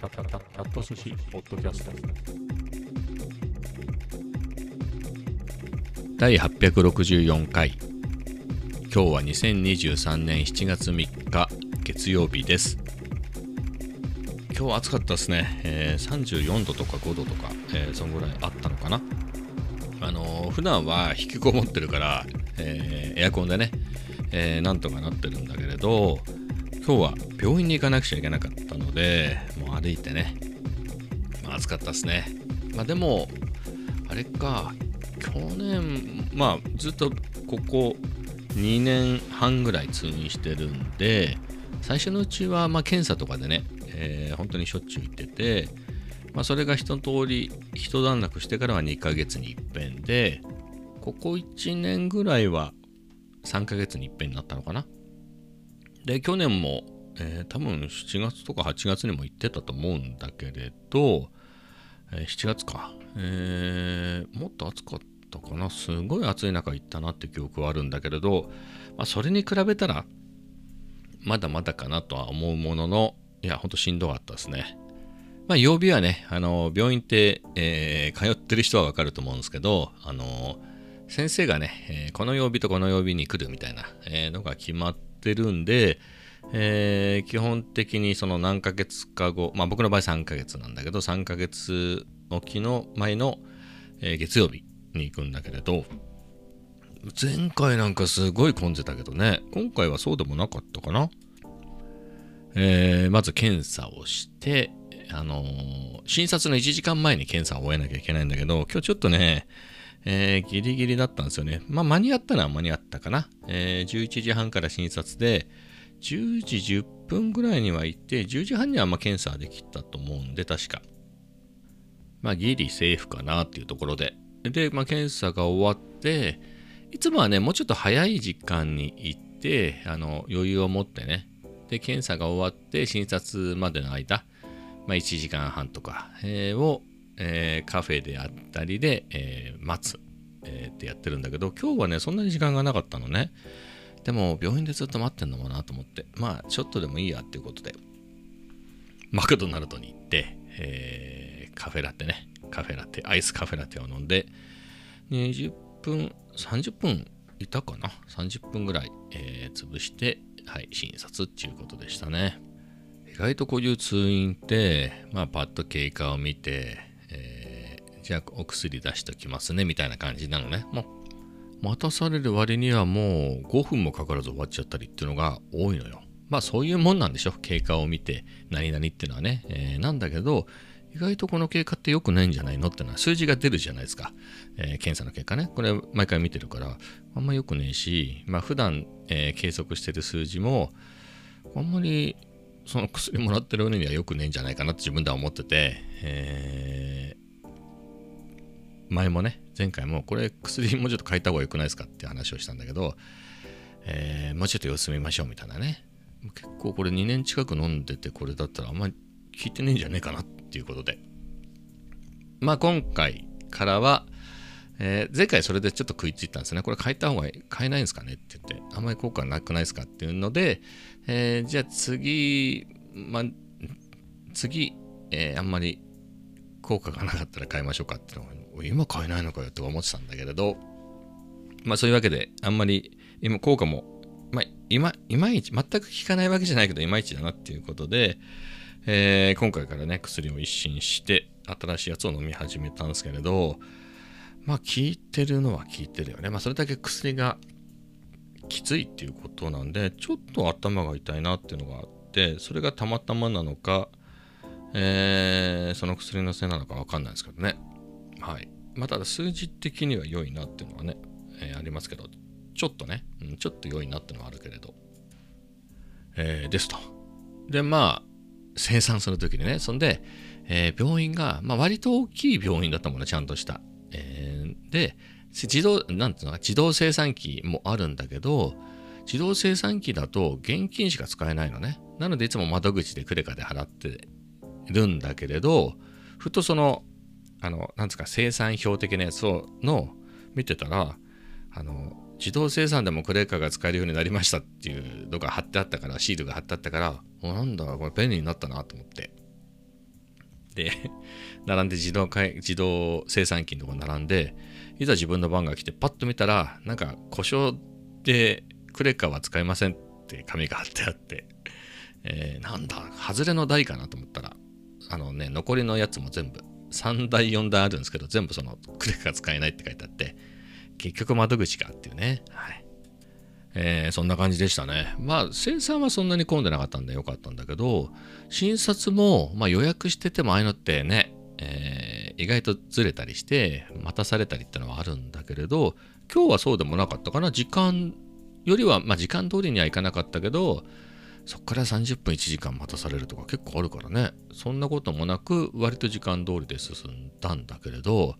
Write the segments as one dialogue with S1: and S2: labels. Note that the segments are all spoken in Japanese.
S1: キャット寿司ポッドキャスト。
S2: 第864回。今日は2023年7月3日月曜日です。今日は暑かったですね、えー、34度とか5度とか、えー、そんぐらいあったのかな。あのー、普段は引きこもってるから、えー、エアコンでね、えー、なんとかなってるんだけれど今日は病院に行かなくちゃいけなかったので歩いてね、まあ、暑かったですね。まあでもあれか。去年まあずっとここ2年半ぐらい通院してるんで最初のうちはまあ検査とかでね、えー、本当にしょっちゅう行ってて、まあ、それが一通り一段落してからは2ヶ月に一遍でここ1年ぐらいは3ヶ月に一遍になったのかな。で、去年も、えー、多分7月とか8月にも行ってたと思うんだけれど、えー、7月か、えー、もっと暑かったかな。すごい暑い中行ったなって記憶はあるんだけれど、まあ、それに比べたら、まだまだかなとは思うものの、いや、ほんとしんどかったですね。まあ、曜日はね、あの、病院って、えー、通ってる人はわかると思うんですけど、あの、先生がね、えー、この曜日とこの曜日に来るみたいな、えー、のが決まって、ってるんで、えー、基本的にその何ヶ月か後、まあ僕の場合3ヶ月なんだけど、3ヶ月おきの前の、えー、月曜日に行くんだけれど、前回なんかすごい混んでたけどね、今回はそうでもなかったかな。えー、まず検査をして、あの、診察の1時間前に検査を終えなきゃいけないんだけど、今日ちょっとね、えー、ギリギリだったんですよね。まあ、間に合ったのは間に合ったかな。えー、11時半から診察で、10時10分ぐらいには行って、10時半にはま検査できたと思うんで、確か。まあ、ギリセーフかなっていうところで。で、まあ、検査が終わって、いつもはね、もうちょっと早い時間に行って、あの、余裕を持ってね、で、検査が終わって、診察までの間、まあ、1時間半とか、えー、をえー、カフェであったりで、えー、待つ、え、ってやってるんだけど、今日はね、そんなに時間がなかったのね。でも、病院でずっと待ってんのもなと思って、まあ、ちょっとでもいいやっていうことで、マクドナルドに行って、えー、カフェラテね、カフェラテ、アイスカフェラテを飲んで、20分、30分いたかな ?30 分ぐらい、えー、潰して、はい、診察っていうことでしたね。意外とこういう通院って、まあ、パッと経過を見て、えーじゃあお薬出しときますねみたいな感じなのね。もう待たされる割にはもう5分もかからず終わっちゃったりっていうのが多いのよ。まあそういうもんなんでしょ。経過を見て何々っていうのはね。えー、なんだけど、意外とこの経過って良くないんじゃないのってのは数字が出るじゃないですか。えー、検査の結果ね。これ毎回見てるから、あんま良くねえし、まあ普段、えー、計測してる数字も、あんまりその薬もらってる割には良くねえんじゃないかなって自分では思ってて、え前もね、前回もこれ薬もうちょっと変えた方が良くないですかって話をしたんだけど、えー、もうちょっと様子見ましょうみたいなね。結構これ2年近く飲んでてこれだったらあんまり効いてねえんじゃねえかなっていうことで。まあ今回からは、えー、前回それでちょっと食いついたんですね。これ変えた方が変えないんですかねって言って、あんまり効果なくないですかっていうので、えー、じゃあ次、まあ、次、え、あんまり効果がなかったら変えましょうかっていうのを今買えないのかよとか思ってたんだけれど、まあそういうわけで、あんまり今効果も、まあ今、いまいち、全く効かないわけじゃないけど、いまいちだなっていうことで、えー、今回からね、薬を一新して、新しいやつを飲み始めたんですけれど、まあ効いてるのは効いてるよね。まあそれだけ薬がきついっていうことなんで、ちょっと頭が痛いなっていうのがあって、それがたまたまなのか、えー、その薬のせいなのかわかんないですけどね。はい。まあ、ただ数字的には良いなっていうのはね、えー、ありますけど、ちょっとね、うん、ちょっと良いなっていうのはあるけれど、えー、ですと。で、まあ、生産するときにね、そんで、えー、病院が、まあ、割と大きい病院だったもんね、ちゃんとした。えー、で、自動、なんていうのか、自動生産機もあるんだけど、自動生産機だと現金しか使えないのね。なのでいつも窓口でクレカで払ってるんだけれど、ふとそのあの、なんですか、生産表的なやつを、の、見てたら、あの、自動生産でもクレカーが使えるようになりましたっていうのが貼ってあったから、シールが貼ってあったから、おなんだ、これ便利になったなと思って。で、並んで自動会自動生産機のとこ並んで、いざ自分の番が来てパッと見たら、なんか故障でクレカーは使えませんって紙が貼ってあって、えーなんだ、外れの台かなと思ったら、あのね、残りのやつも全部、3台、4台あるんですけど、全部そのクレカが使えないって書いてあって、結局窓口かっていうね。はい。えーそんな感じでしたね。まあ、生産はそんなに混んでなかったんでよかったんだけど、診察も、まあ、予約しててもああいうのってね、えー意外とずれたりして、待たされたりってのはあるんだけれど、今日はそうでもなかったかな。時間よりは、まあ、時間通りにはいかなかったけど、そこから30分1時間待たされるとか結構あるからね。そんなこともなく、割と時間通りで進んだんだけれど、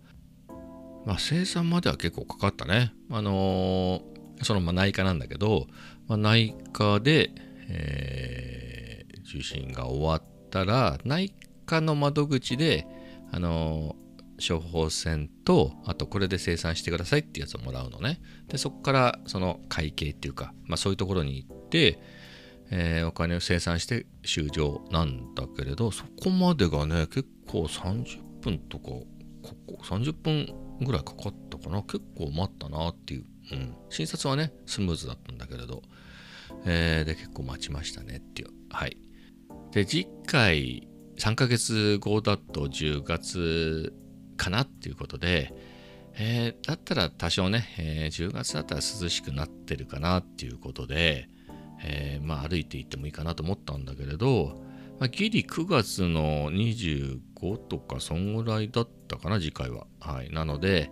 S2: まあ、生産までは結構かかったね。あのーそのまあ内科なんだけど、まあ、内科で、えー受診が終わったら、内科の窓口で、あのー処方箋と、あとこれで生産してくださいってやつをもらうのね。で、そこからその会計っていうか、まあそういうところに行って、えーお金を生産して終了なんだけれど、そこまでがね、結構30分とか、ここ30分ぐらいかかったかな。結構待ったなっていう。うん。診察はね、スムーズだったんだけれど、えーで、結構待ちましたねっていう。はい。で、次回、3ヶ月後だと10月かなっていうことで、えーだったら多少ね、えー10月だったら涼しくなってるかなっていうことで、えーまあ歩いて行ってもいいかなと思ったんだけれど、まあ、ギリ9月の25とかそんぐらいだったかな次回は。はい。なので、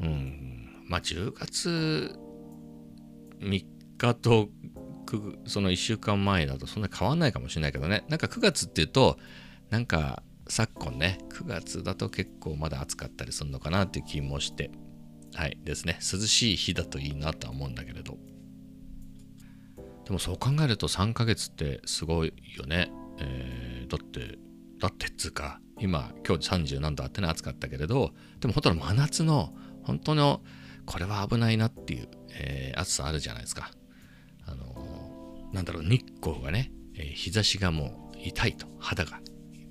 S2: うん、まあ10月3日とその1週間前だとそんな変わんないかもしれないけどね。なんか9月っていうと、なんか昨今ね、9月だと結構まだ暑かったりするのかなっていう気もして、はいですね。涼しい日だといいなとは思うんだけれど。でもそう考えると3ヶ月ってすごいよね。えーだって、だってっつうか、今、今日30何度あってね、暑かったけれど、でも本当の真夏の、本当の、これは危ないなっていう、えー暑さあるじゃないですか。あのーなんだろう、日光がね、えー日差しがもう痛いと、肌が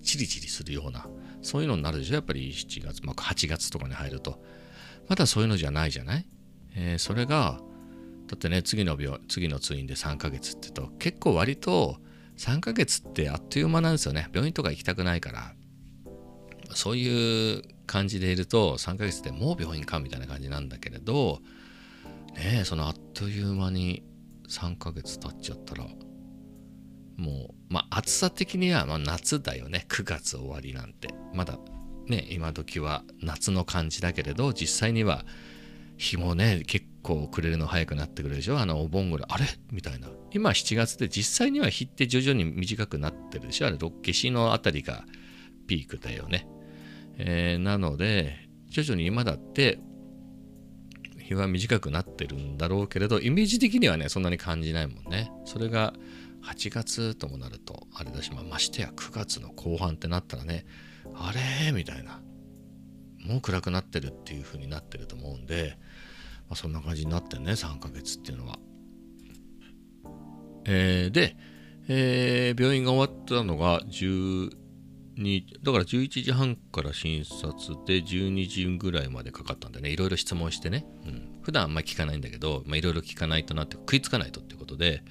S2: チリチリするような、そういうのになるでしょ、やっぱり7月、まあ、8月とかに入ると。まだそういうのじゃないじゃない、えーそれが、だってね、次の病、次の通院で3ヶ月って言うと、結構割と3ヶ月ってあっという間なんですよね。病院とか行きたくないから。そういう感じでいると、3ヶ月でもう病院かみたいな感じなんだけれど、ねえ、そのあっという間に3ヶ月経っちゃったら、もう、まあ暑さ的にはま夏だよね。9月終わりなんて。まだね、今時は夏の感じだけれど、実際には日もね、結構暮れるの早くなってくるでしょ？あのお盆ぐらい、あれ？みたいな。今7月で実際には日って徐々に短くなってるでしょ？あれ、夏至のあたりがピークだよね。えーなので、徐々に今だって日は短くなってるんだろうけれど、イメージ的にはね、そんなに感じないもんね。それが8月ともなると、あれだし、まあ、ましてや9月の後半ってなったらね、あれ？みたいな。もう暗くなってるっていう風になってると思うんで、まあ、そんな感じになってね、3ヶ月っていうのは。えーで、えー病院が終わったのが12だから11時半から診察で12時ぐらいまでかかったんでね。いろいろ質問してね、うん、普段あんまり聞かないんだけどまあいろいろ聞かないとなって食いつかないとってことで、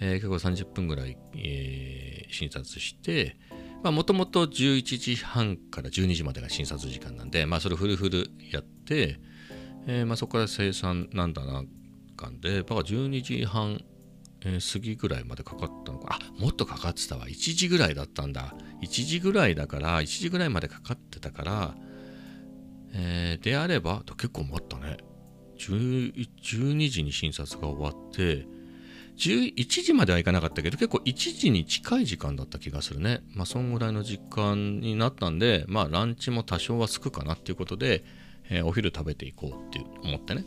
S2: えー結構30分ぐらい、えー診察してもともと11時半から12時までが診察時間なんで、まあ、それフルフルやって、えーまあ、そこから生産なんだなかんでだから12時半えー過ぎぐらいまでかかったのか。あもっとかかってたわ。1時ぐらいだったんだ。1時ぐらいだから1時ぐらいまでかかってたから、えーであれば結構待ったね。12時に診察が終わって11時まではいかなかったけど結構1時に近い時間だった気がするね。まあそんぐらいの時間になったんでまあランチも多少はすくかなっていうことで、えーお昼食べていこうって思ってね。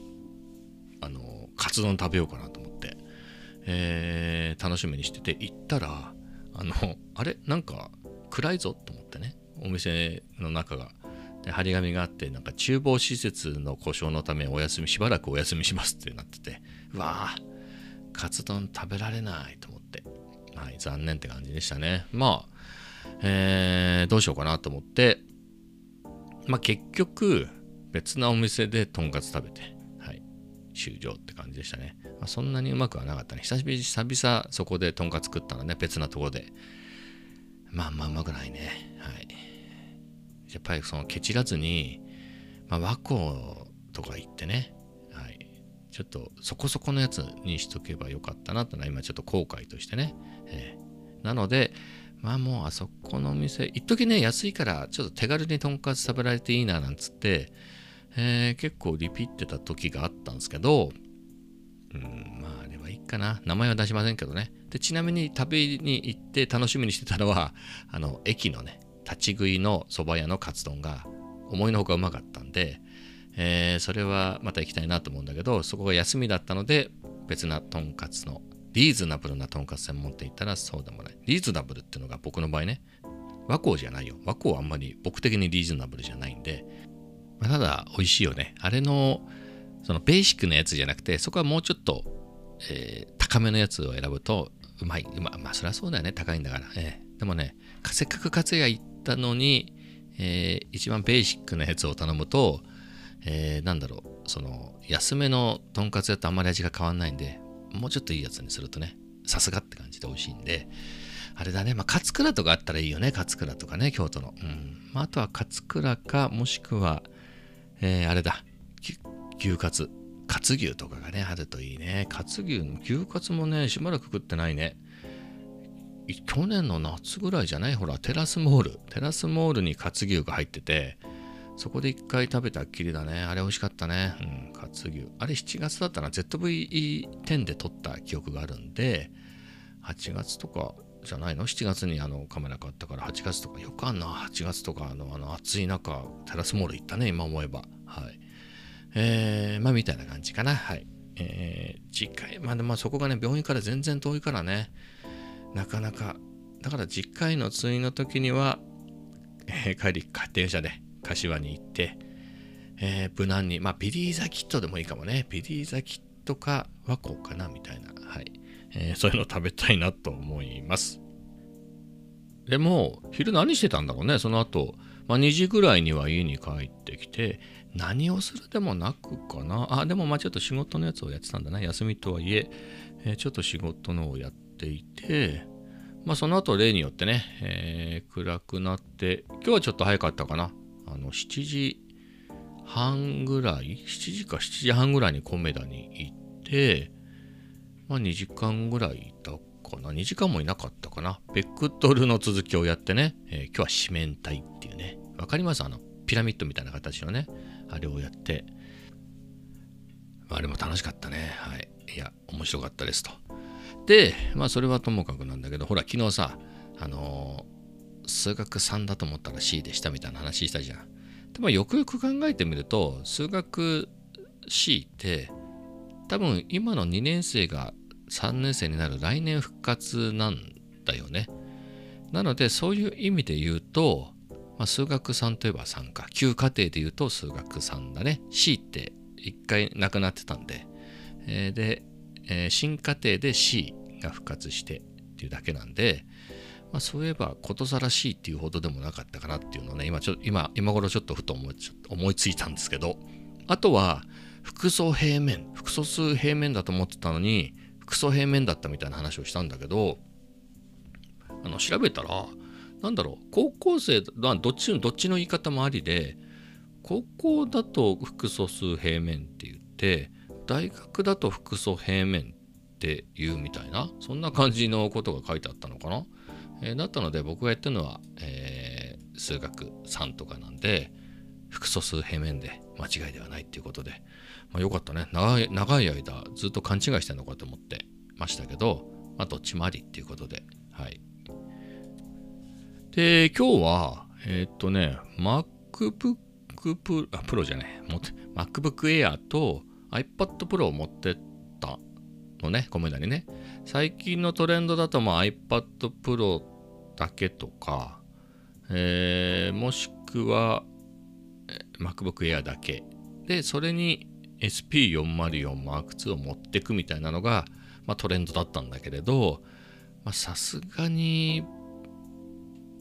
S2: あのカツ丼食べようかなと思って。えー楽しみにしてて行ったらあのあれ？なんか暗いぞと思ってね。お店の中が。で張り紙があってなんか厨房施設の故障のためお休みしばらくお休みしますってなってて。うわあカツ丼食べられないと思ってはい残念って感じでしたねまあえーどうしようかなと思って、まあ結局、別なお店でとんかつ食べて、はい、終了って感じでしたね。まあ、そんなにうまくはなかったね。久しぶり、久々そこでとんかつ食ったのね、別なところで。まあまあんまうまくないね。はい。やっぱりそのケチらずに、まあ、和光とか行ってね、ちょっとそこそこのやつにしとけばよかったなというのは今ちょっと後悔としてね、えーなのでまあもうあそこのお店一時ね安いからちょっと手軽にとんかつ食べられていいななんつって、えー結構リピってた時があったんですけどうんまああれはいいかな。名前は出しませんけどね。でちなみに食べに行って楽しみにしてたのはあの駅のね立ち食いの蕎麦屋のカツ丼が思いのほかうまかったんで、えーそれはまた行きたいなと思うんだけどそこが休みだったので別なとんかつのリーズナブルなとんかつ専門店行ったらそうでもない。リーズナブルっていうのが僕の場合ね和光じゃないよ。和光はあんまり僕的にリーズナブルじゃないんで、まあただ美味しいよね。あれのそのベーシックなやつじゃなくてそこはもうちょっと、えー高めのやつを選ぶとうまい。うままあそりゃそうだよね。高いんだから、ええ。でもねせっかく勝谷行ったのに、えー一番ベーシックなやつを頼むと、えーなんだろうその安めのとんかつ屋とあんまり味が変わんないんでもうちょっといいやつにするとねさすがって感じで美味しいんであれだねまあ勝倉とかあったらいいよね勝倉とかね京都の。うん、まあ、あとは勝倉かもしくは、えーあれだ牛カツ。カツ牛とかがねあるといいね。カツ牛の牛カツもねしばらく食ってないね。去年の夏ぐらいじゃない？ほらテラスモール。テラスモールにカツ牛が入っててそこで一回食べたっきりだね。あれ美味しかったね。うんカツ牛。あれ7月だったら ZV-10 で撮った記憶があるんで8月とかじゃないの？7月にあのカメラ買ったから8月とかよくあんな。8月とかあのあの暑い中テラスモール行ったね今思えば。はい。えー、まあみたいな感じかな。はい。えー、次回まあでもまあそこがね病院から全然遠いからね。なかなか。だから次回の通院の時には、えー帰り電車で柏に行って、えー無難にまあビリーザキットでもいいかもね。ビリーザキットか和光かなみたいな。はい、えーそういうの食べたいなと思います。でも昼何してたんだろうねその後、まあ2時ぐらいには家に帰ってきて何をするでもなくかな。あでもまあちょっと仕事のやつをやってたんだね休みとはいええーちょっと仕事のをやっていてまあその後例によってね、えー暗くなって今日はちょっと早かったかな。あの7時半ぐらい7時か7時半ぐらいにコメダに行ってまあ2時間ぐらいいたかな。2時間もいなかったかな。ベクトルの続きをやってね、えー今日は四面体っていうね。わかります？あのピラミッドみたいな形のねあれをやって。まあれも楽しかったね。はい。いや面白かったですと。でまあそれはともかくなんだけどほら昨日さあのー数学3だと思ったら C でしたみたいな話したじゃん。でもよくよく考えてみると数学 C って多分今の2年生が3年生になる来年復活なんだよね。なのでそういう意味で言うと、まあ、数学3といえば3か。旧課程で言うと数学3だね。C って1回なくなってたんで、えーで、えー新課程で C が復活してっていうだけなんで、まあ、そういえばことさら C っていうほどでもなかったかなっていうのをね今ちょ今今頃ちょっとふと思いちょ思いついたんですけどあとは複素平面複素数平面だと思ってたのに複素平面だったみたいな話をしたんだけどあの調べたらなんだろう高校生まあどっちのどっちの言い方もありで高校だと複素数平面って言って大学だと複素平面って言うみたいなそんな感じのことが書いてあったのかな、えーだったので僕がやってるのは、えー数学3とかなんで複素数平面で間違いではないっていうことで、まあ、よかったね。長い長い間ずっと勘違いしてるのかと思ってましたけど、まあ、どっちもありっていうことではい。で今日はえーっとね MacBook Pro あ Pro じゃない。持って MacBook Air と iPad Pro を持ってったのね。コメダにね。最近のトレンドだとまあ iPad Pro だけとか、えーもしくは MacBook Air だけでそれに SP404M2 を持ってくみたいなのが、まあ、トレンドだったんだけれどさすがに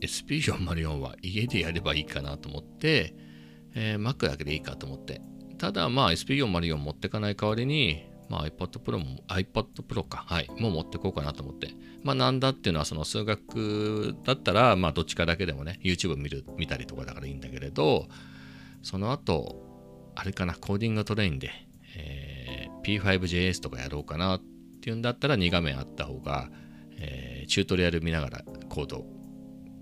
S2: SP404 は家でやればいいかなと思って、えー Mac だけでいいかと思って。ただまあ SP404 持ってかない代わりに、まあ、iPad Pro も iPad Pro か、はい、もう持ってこうかなと思って。まあなんだっていうのはその数学だったら、まあどっちかだけでもね、YouTube 見る見たりとかだからいいんだけれど、その後、あれかな、コーディングトレインで、えー P5JS とかやろうかなっていうんだったら2画面あった方が、えーチュートリアル見ながらコード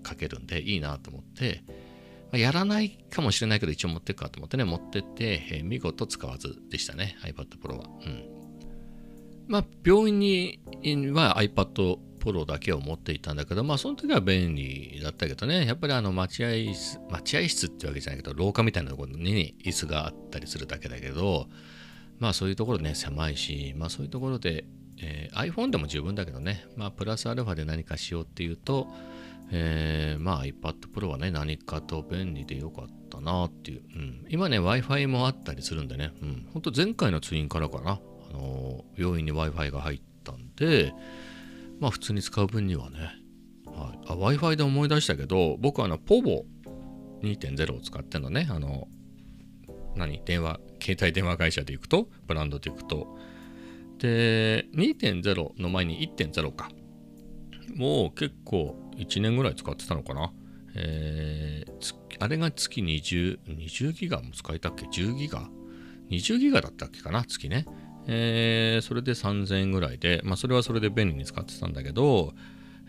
S2: 書けるんでいいなと思って、まあやらないかもしれないけど一応持っていくかと思ってね、持ってって、えー見事使わずでしたね、iPad Pro は。うん。まあ、病院には iPad Pro だけを持っていたんだけど、まあ、その時は便利だったけどね、やっぱりあの待合室、待合室ってわけじゃないけど、廊下みたいなところに椅子があったりするだけだけど、まあそういうところね、狭いし、まあそういうところで、えー iPhone でも十分だけどね、まあプラスアルファで何かしようっていうと、えーまあ iPad Pro はね、何かと便利でよかったなっていう。うん、今ね、Wi-Fi もあったりするんでね、うん、本当前回のツインからかな、あの病院に Wi-Fi が入ったんで、まあ普通に使う分にはね、はい、Wi-Fi で思い出したけど、僕はあの POVO 2.0を使ってのね、あの、何？電話、携帯電話会社で行くと、ブランドで行くと。で、2.0の前に1.0か。もう結構1年ぐらい使ってたのかな。えーあれが月20、20ギガも使えたっけ ?10 ギガ ?20 ギガだったっけかな？月ね。えーそれで3000円ぐらいで、まあそれはそれで便利に使ってたんだけど、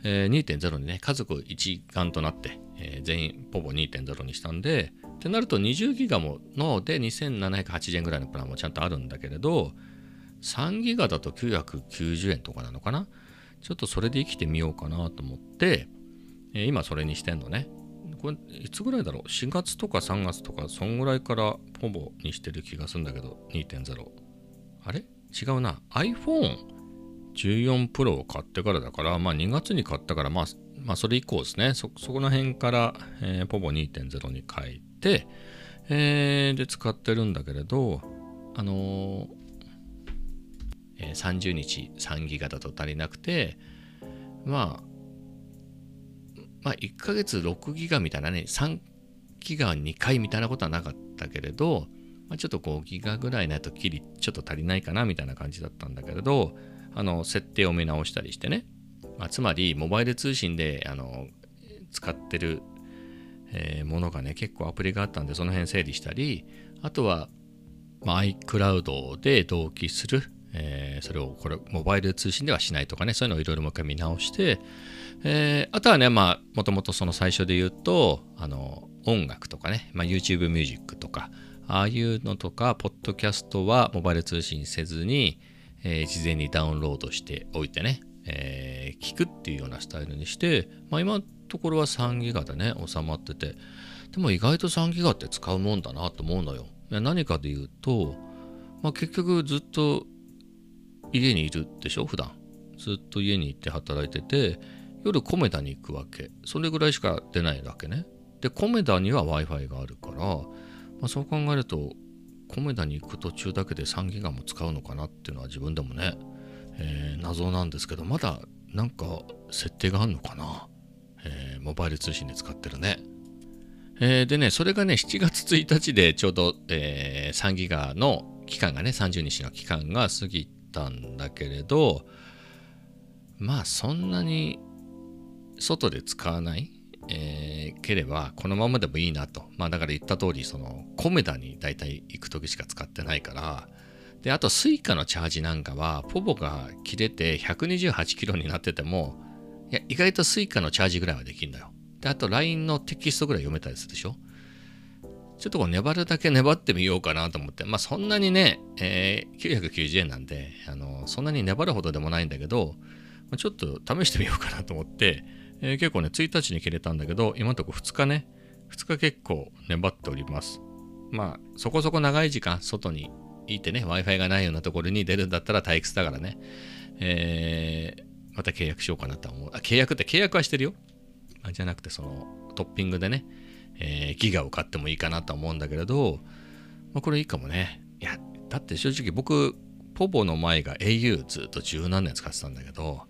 S2: えー2.0にね、家族一丸となって、えー全員ポボ2.0にしたんで、ってなると20ギガもので2780円ぐらいのプランもちゃんとあるんだけれど、3ギガだと990円とかなのかな？ちょっとそれで生きてみようかなと思って、えー今それにしてんのね。これいつぐらいだろう ?4 月とか3月とか、そんぐらいからポボにしてる気がするんだけど、2.0。あれ？違うな。iPhone14 Pro を買ってからだから、まあ2月に買ったから、まあ、まあそれ以降ですね。そ、そこの辺から、えー、ポボ2.0に変えて、えーで使ってるんだけれど、あのーえー30日3ギガだと足りなくて、まあ、まあ1ヶ月6ギガみたいなね、3ギガ2回みたいなことはなかったけれど、まあ、ちょっと5ギガぐらいないときりちょっと足りないかなみたいな感じだったんだけれど、あの、設定を見直したりしてね、まあ、つまりモバイル通信であの使ってる、えーものがね、結構アプリがあったんで、その辺整理したり、あとは、まあ、iCloud で同期する、えーそれをこれモバイル通信ではしないとかねそういうのをいろいろもう一回見直して、えーあとはねまあもともとその最初で言うとあの音楽とかね、まあ、YouTube ミュージックとかああいうのとかポッドキャストはモバイル通信せずに、えー事前にダウンロードしておいてね、えー聞くっていうようなスタイルにして、まあ、今のところは3ギガでね収まっててでも意外と3ギガって使うもんだなと思うのよ。何かで言うと、まあ、結局ずっと家にいるでしょ普段。ずっと家に行って働いてて夜コメダに行くわけ。それぐらいしか出ないわけね。でコメダには w i f i があるから、まあ、そう考えるとコメダに行く途中だけで3ギガも使うのかなっていうのは自分でもね、えー謎なんですけどまだなんか設定があるのかな、えーモバイル通信で使ってるね。えーでね、それがね、7月1日でちょうど、えー3ギガの期間がね、30日の期間が過ぎたんだけれど、まあそんなに外で使わない、えーければ、このままでもいいなと。まあだから言った通り、そのコメダに大体行く時しか使ってないから、で、あと Suica のチャージなんかは、 povo が切れて128キロになってても、いや、意外と Suica のチャージぐらいはできるんだよ。で、あと LINE のテキストぐらい読めたりするでしょちょっとこう粘るだけ粘ってみようかなと思って、まあそんなにね、えー990円なんで、あの、そんなに粘るほどでもないんだけど、まちょっと試してみようかなと思って、えー結構ね、1日に切れたんだけど、今のところ2日ね、2日結構粘っております。まあ、そこそこ長い時間、外にいてね、Wi-Fi がないようなところに出るんだったら退屈だからね、えーまた契約しようかなとは思う。あ、契約って契約はしてるよ。じゃなくて、そのトッピングでね、えーギガを買ってもいいかなと思うんだけれど、まあ、これいいかもね。いや、だって正直僕、ポボの前が au ずっと十何年使ってたんだけど、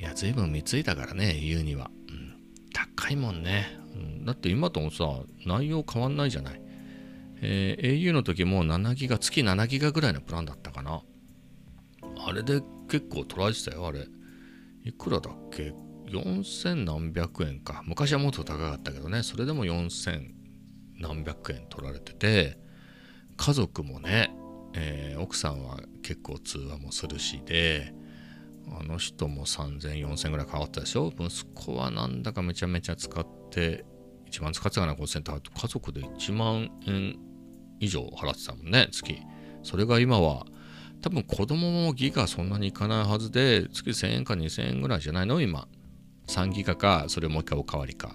S2: いや、随分貢いだからね、au には。うん、高いもんね、うん、だって今ともさ内容変わんないじゃない、えー au の時も7ギガ月7ギガぐらいのプランだったかな。あれで結構取られてたよあれ。いくらだっけ？4000何百円か。昔はもっと高かったけどね。それでも4000何百円取られてて。家族もね、えー奥さんは結構通話もするしで。あの人も3000、4000ぐらい変わったでしょ？息子はなんだかめちゃめちゃ使って、一番使ってたかな、5000と、あと家族で1万円以上払ってたもんね、月。それが今は、多分子供もギガそんなにいかないはずで、月1000円か2000円ぐらいじゃないの？今。3ギガか、それもう一回おかわりか。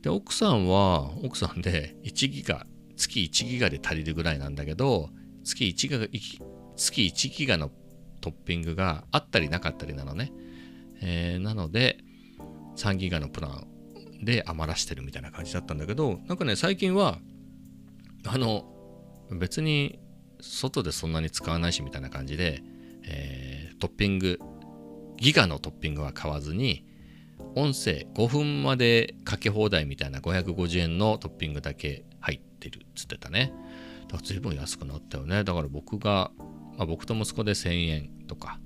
S2: で、奥さんは、奥さんで1ギガ、月1ギガで足りるぐらいなんだけど、月1ギガ、月1ギガのトッピングがあったりなかったりなのね。えーなので、3ギガのプランで余らしてるみたいな感じだったんだけど、なんかね、最近は、あの、別に外でそんなに使わないしみたいな感じで、えートッピング、ギガのトッピングは買わずに、音声5分までかけ放題みたいな550円のトッピングだけ入ってるっつってたね。だから随分安くなったよね。だから僕がまあ、僕と息子で1000円とか、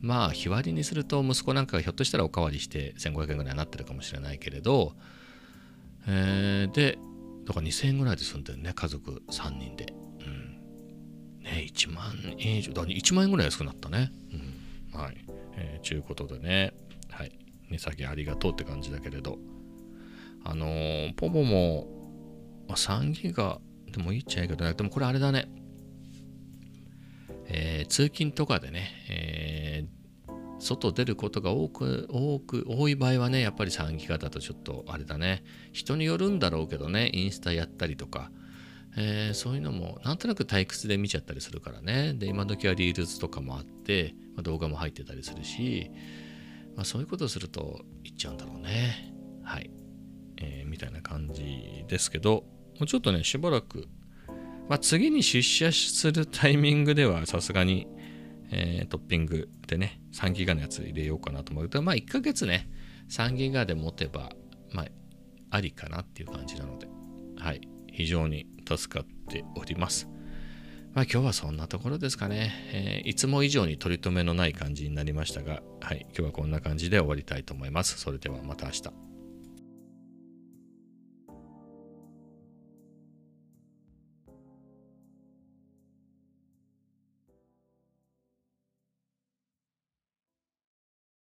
S2: まあ、日割りにすると息子なんかがひょっとしたらおかわりして1500円ぐらいになってるかもしれないけれど、えーで、だから2000円ぐらいで済んでるね、家族3人で。うん。ね、1万円以上、だ1万円ぐらい安くなったね。うん。はい。えー、ちゅうことでね、はい。値下げありがとうって感じだけれど、あのーポポも、まあ、3ギガでもいいっちゃいいけどね、でもこれあれだね。えー通勤とかでね、えー外出ることが多く、多く、多い場合はね、やっぱり3ギガだとちょっとあれだね。人によるんだろうけどね、インスタやったりとか、えーそういうのもなんとなく退屈で見ちゃったりするからね。で、今時はリールズとかもあって、まあ動画も入ってたりするし、まあ、そういうことをするといっちゃうんだろうね。はい。えーみたいな感じですけど、もうちょっとね、しばらくまあ、次に出社するタイミングではさすがに、えートッピングでね、3ギガのやつ入れようかなと思うけど、まあ1ヶ月ね、3ギガで持てば、まあ、ありかなっていう感じなので、はい、非常に助かっております。まあ今日はそんなところですかね。えーいつも以上に取り留めのない感じになりましたが、はい、今日はこんな感じで終わりたいと思います。それではまた明日。